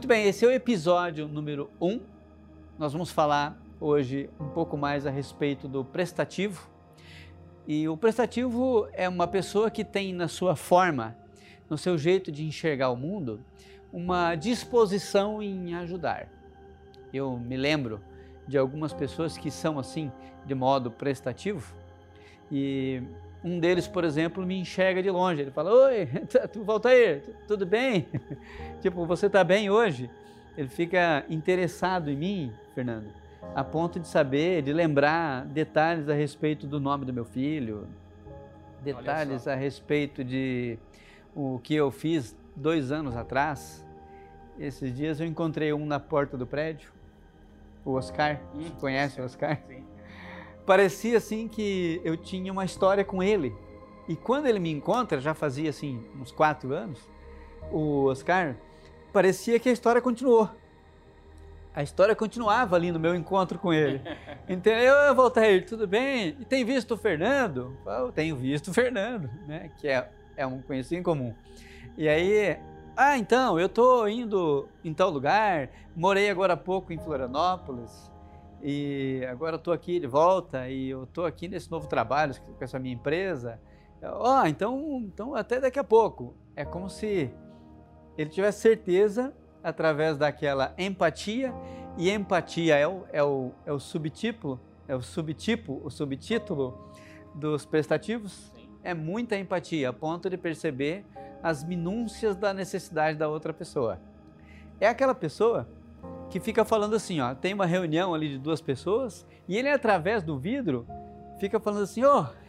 Muito bem, esse é o episódio número 1. Um. Nós vamos falar hoje um pouco mais a respeito do prestativo. E o prestativo é uma pessoa que tem na sua forma, no seu jeito de enxergar o mundo, uma disposição em ajudar. Eu me lembro de algumas pessoas que são assim, de modo prestativo, e um deles, por exemplo, me enxerga de longe. Ele fala: Oi, tu volta aí, tudo bem? tipo, você está bem hoje? Ele fica interessado em mim, Fernando, a ponto de saber, de lembrar detalhes a respeito do nome do meu filho, detalhes a respeito de o que eu fiz dois anos atrás. Esses dias eu encontrei um na porta do prédio, o Oscar. Hum, conhece o Oscar? Sim parecia assim que eu tinha uma história com ele. E quando ele me encontra, já fazia assim uns quatro anos, o Oscar, parecia que a história continuou. A história continuava ali no meu encontro com ele. Então, eu, Voltaire, tudo bem? E tem visto o Fernando? Eu tenho visto o Fernando, né? Que é, é um conhecido em comum. E aí, ah, então, eu estou indo em tal lugar, morei agora há pouco em Florianópolis, e agora eu estou aqui de volta e eu estou aqui nesse novo trabalho com essa minha empresa. Ó, oh, então, então até daqui a pouco. É como se ele tivesse certeza através daquela empatia e empatia é o, é o, é o subtítulo, é o subtipo, o subtítulo dos prestativos. É muita empatia, a ponto de perceber as minúcias da necessidade da outra pessoa. É aquela pessoa que fica falando assim, ó, tem uma reunião ali de duas pessoas e ele através do vidro fica falando assim, ó, oh,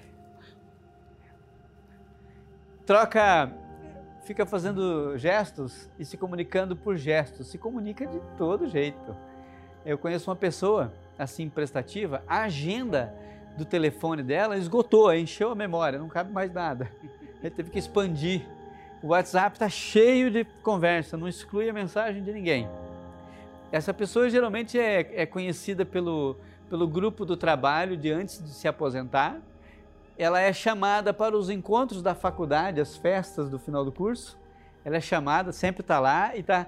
troca, fica fazendo gestos e se comunicando por gestos, se comunica de todo jeito. Eu conheço uma pessoa assim prestativa, a agenda do telefone dela esgotou, encheu a memória, não cabe mais nada. Ele teve que expandir. O WhatsApp está cheio de conversa, não exclui a mensagem de ninguém. Essa pessoa geralmente é, é conhecida pelo, pelo grupo do trabalho de antes de se aposentar. Ela é chamada para os encontros da faculdade, as festas do final do curso. Ela é chamada, sempre está lá e está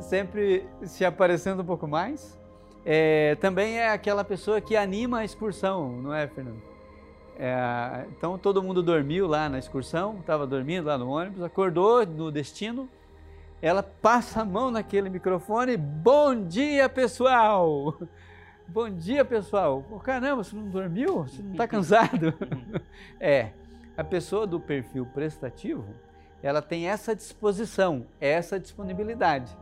sempre se aparecendo um pouco mais. É, também é aquela pessoa que anima a excursão, não é, Fernando? É, então todo mundo dormiu lá na excursão, estava dormindo lá no ônibus, acordou no destino, ela passa a mão naquele microfone. Bom dia, pessoal! Bom dia, pessoal! Oh, caramba, você não dormiu? Você não está cansado? é, a pessoa do perfil prestativo, ela tem essa disposição, essa disponibilidade.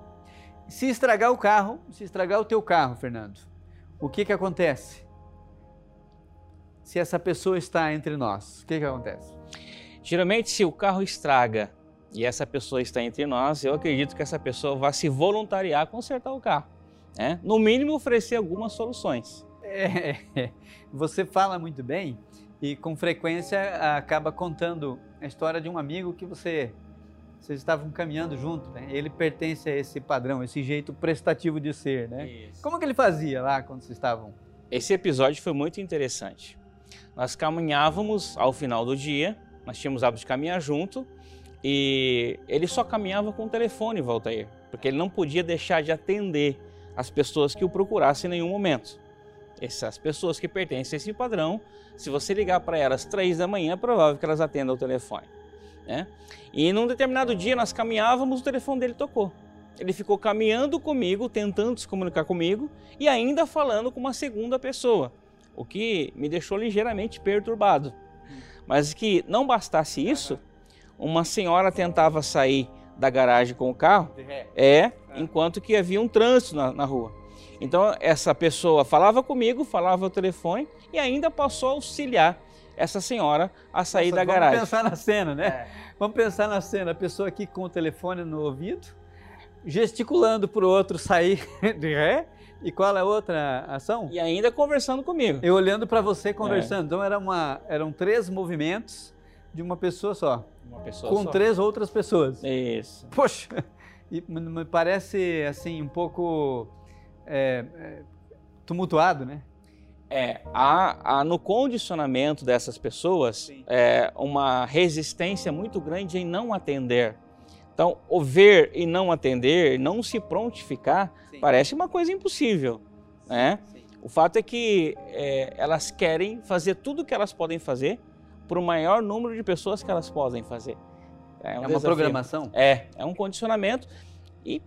Se estragar o carro, se estragar o teu carro, Fernando, o que que acontece? Se essa pessoa está entre nós, o que que acontece? Geralmente, se o carro estraga e essa pessoa está entre nós, eu acredito que essa pessoa vai se voluntariar a consertar o carro. Né? No mínimo, oferecer algumas soluções. É, você fala muito bem e com frequência acaba contando a história de um amigo que você vocês estavam caminhando junto, né? Ele pertence a esse padrão, esse jeito prestativo de ser, né? Isso. Como que ele fazia lá quando vocês estavam? Esse episódio foi muito interessante. Nós caminhávamos ao final do dia, nós tínhamos hábito de caminhar junto e ele só caminhava com o telefone, Valtair, porque ele não podia deixar de atender as pessoas que o procurassem em nenhum momento. Essas pessoas que pertencem a esse padrão, se você ligar para elas três da manhã, é provável que elas atendam o telefone. Né? E num determinado dia nós caminhávamos, o telefone dele tocou. Ele ficou caminhando comigo, tentando se comunicar comigo e ainda falando com uma segunda pessoa, o que me deixou ligeiramente perturbado. Mas que não bastasse isso, uma senhora tentava sair da garagem com o carro, é, enquanto que havia um trânsito na, na rua. Então essa pessoa falava comigo, falava o telefone e ainda passou a auxiliar essa senhora a sair Nossa, da garagem. Vamos pensar na cena, né? É. Vamos pensar na cena, a pessoa aqui com o telefone no ouvido, gesticulando para o outro sair de ré. E qual é a outra ação? E ainda conversando comigo. Eu olhando para você conversando. É. Então era uma, eram três movimentos de uma pessoa só. Uma pessoa com só. três outras pessoas. Isso. Poxa, e me parece assim um pouco é, é, tumultuado, né? É, há, há, no condicionamento dessas pessoas é, uma resistência muito grande em não atender. Então, o ver e não atender, não se prontificar, Sim. parece uma coisa impossível, né? Sim. O fato é que é, elas querem fazer tudo o que elas podem fazer para o maior número de pessoas que elas podem fazer. É, um é uma programação? É, é um condicionamento e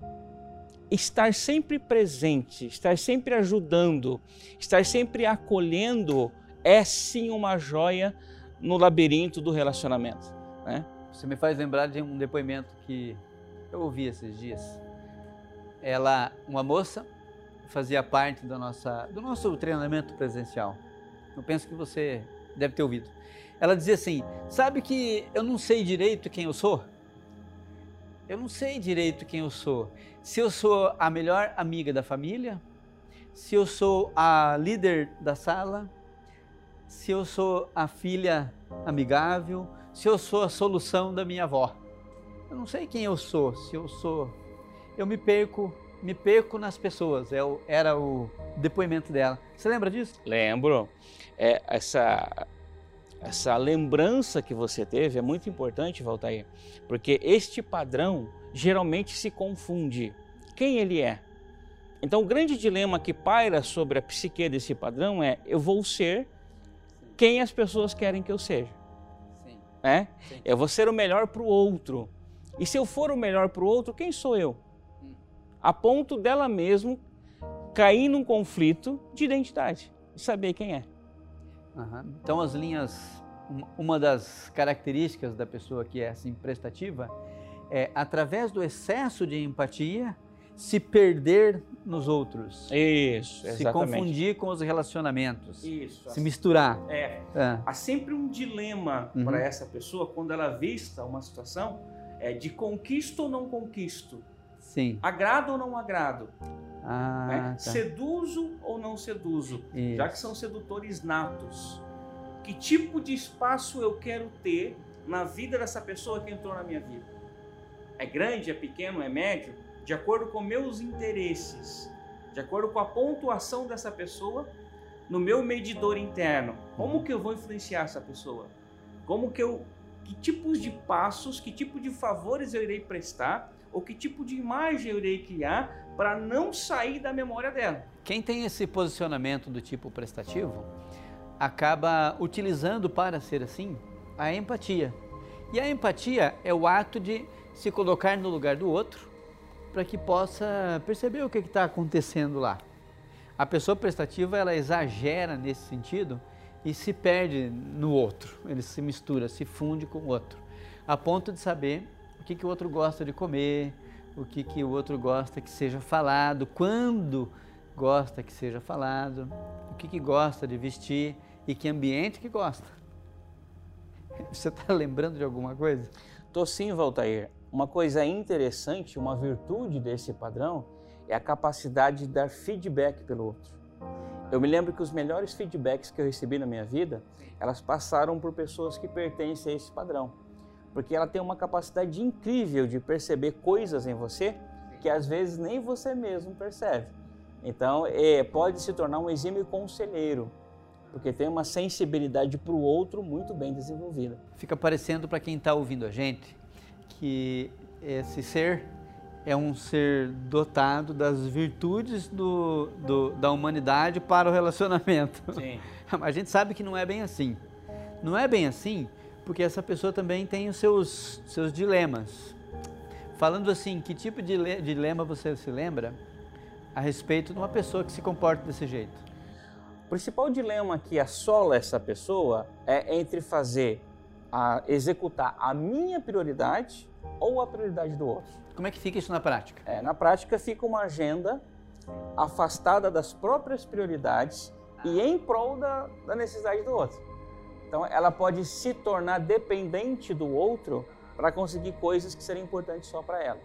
estar sempre presente, estar sempre ajudando, estar sempre acolhendo é sim uma joia no labirinto do relacionamento. Né? Você me faz lembrar de um depoimento que eu ouvi esses dias. Ela, uma moça, fazia parte nossa, do nosso treinamento presencial. Eu penso que você deve ter ouvido. Ela dizia assim: Sabe que eu não sei direito quem eu sou? Eu não sei direito quem eu sou. Se eu sou a melhor amiga da família, se eu sou a líder da sala, se eu sou a filha amigável, se eu sou a solução da minha avó. Eu não sei quem eu sou, se eu sou. Eu me perco, me perco nas pessoas. É era o depoimento dela. Você lembra disso? Lembro. É, essa, essa lembrança que você teve é muito importante, Valtair, porque este padrão geralmente se confunde. Quem ele é? Então, o grande dilema que paira sobre a psique desse padrão é: eu vou ser quem as pessoas querem que eu seja. Sim. É? Sim. Eu vou ser o melhor para o outro. E se eu for o melhor para o outro, quem sou eu? A ponto dela mesmo cair num conflito de identidade, de saber quem é. Uhum. Então, as linhas, uma das características da pessoa que é assim prestativa é, através do excesso de empatia, se perder nos outros. Isso, exatamente. Se confundir com os relacionamentos. Isso. Se misturar. É. é. Há sempre um dilema uhum. para essa pessoa quando ela vista uma situação é, de conquisto ou não conquisto. Sim. Agrado ou não agrado. Ah, né? tá. Seduzo ou não seduzo. Isso. Já que são sedutores natos. Que tipo de espaço eu quero ter na vida dessa pessoa que entrou na minha vida? É grande, é pequeno, é médio? de acordo com meus interesses, de acordo com a pontuação dessa pessoa no meu medidor interno. Como que eu vou influenciar essa pessoa? Como que eu que tipos de passos, que tipo de favores eu irei prestar ou que tipo de imagem eu irei criar para não sair da memória dela? Quem tem esse posicionamento do tipo prestativo acaba utilizando para ser assim a empatia. E a empatia é o ato de se colocar no lugar do outro para que possa perceber o que está acontecendo lá. A pessoa prestativa ela exagera nesse sentido e se perde no outro, ele se mistura, se funde com o outro, a ponto de saber o que, que o outro gosta de comer, o que, que o outro gosta que seja falado, quando gosta que seja falado, o que, que gosta de vestir e que ambiente que gosta. Você está lembrando de alguma coisa? Tô sim, Valtair. Uma coisa interessante, uma virtude desse padrão é a capacidade de dar feedback pelo outro. Eu me lembro que os melhores feedbacks que eu recebi na minha vida, elas passaram por pessoas que pertencem a esse padrão. Porque ela tem uma capacidade incrível de perceber coisas em você que às vezes nem você mesmo percebe. Então, é, pode se tornar um exímio conselheiro, porque tem uma sensibilidade para o outro muito bem desenvolvida. Fica parecendo para quem está ouvindo a gente que esse ser é um ser dotado das virtudes do, do, da humanidade para o relacionamento. Sim. A gente sabe que não é bem assim. Não é bem assim porque essa pessoa também tem os seus, seus dilemas. Falando assim, que tipo de dilema você se lembra a respeito de uma pessoa que se comporta desse jeito? O principal dilema que assola essa pessoa é entre fazer, a, executar a minha prioridade ou a prioridade do outro. Como é que fica isso na prática? É, na prática fica uma agenda afastada das próprias prioridades e em prol da, da necessidade do outro. Então ela pode se tornar dependente do outro para conseguir coisas que seriam importantes só para ela.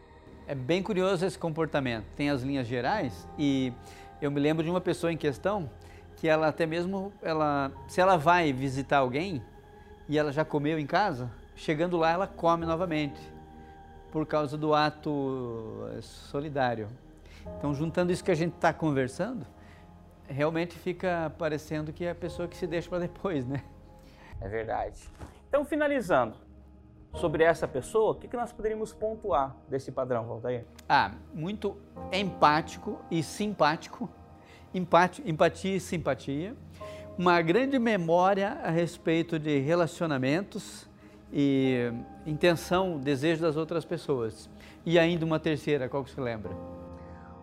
É bem curioso esse comportamento. Tem as linhas gerais e eu me lembro de uma pessoa em questão que ela até mesmo ela se ela vai visitar alguém e ela já comeu em casa, chegando lá ela come novamente por causa do ato eh, solidário. Então, juntando isso que a gente está conversando, realmente fica parecendo que é a pessoa que se deixa para depois, né? É verdade. Então, finalizando, sobre essa pessoa, o que, que nós poderíamos pontuar desse padrão, Valtair? Ah, muito empático e simpático, empate, empatia e simpatia, uma grande memória a respeito de relacionamentos e intenção, desejo das outras pessoas. E ainda uma terceira, qual que você lembra?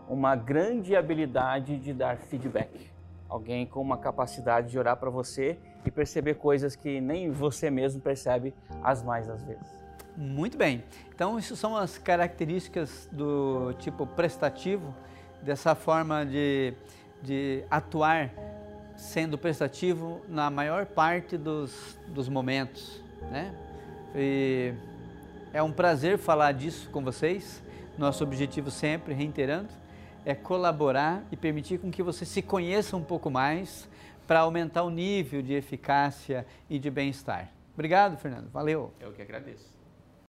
Uma grande habilidade de dar feedback. Alguém com uma capacidade de orar para você e perceber coisas que nem você mesmo percebe as mais das vezes. Muito bem. Então, isso são as características do tipo prestativo, dessa forma de, de atuar sendo prestativo na maior parte dos, dos momentos, né? E é um prazer falar disso com vocês. Nosso objetivo sempre, reiterando, é colaborar e permitir com que você se conheça um pouco mais para aumentar o nível de eficácia e de bem-estar. Obrigado, Fernando. Valeu. Eu que agradeço.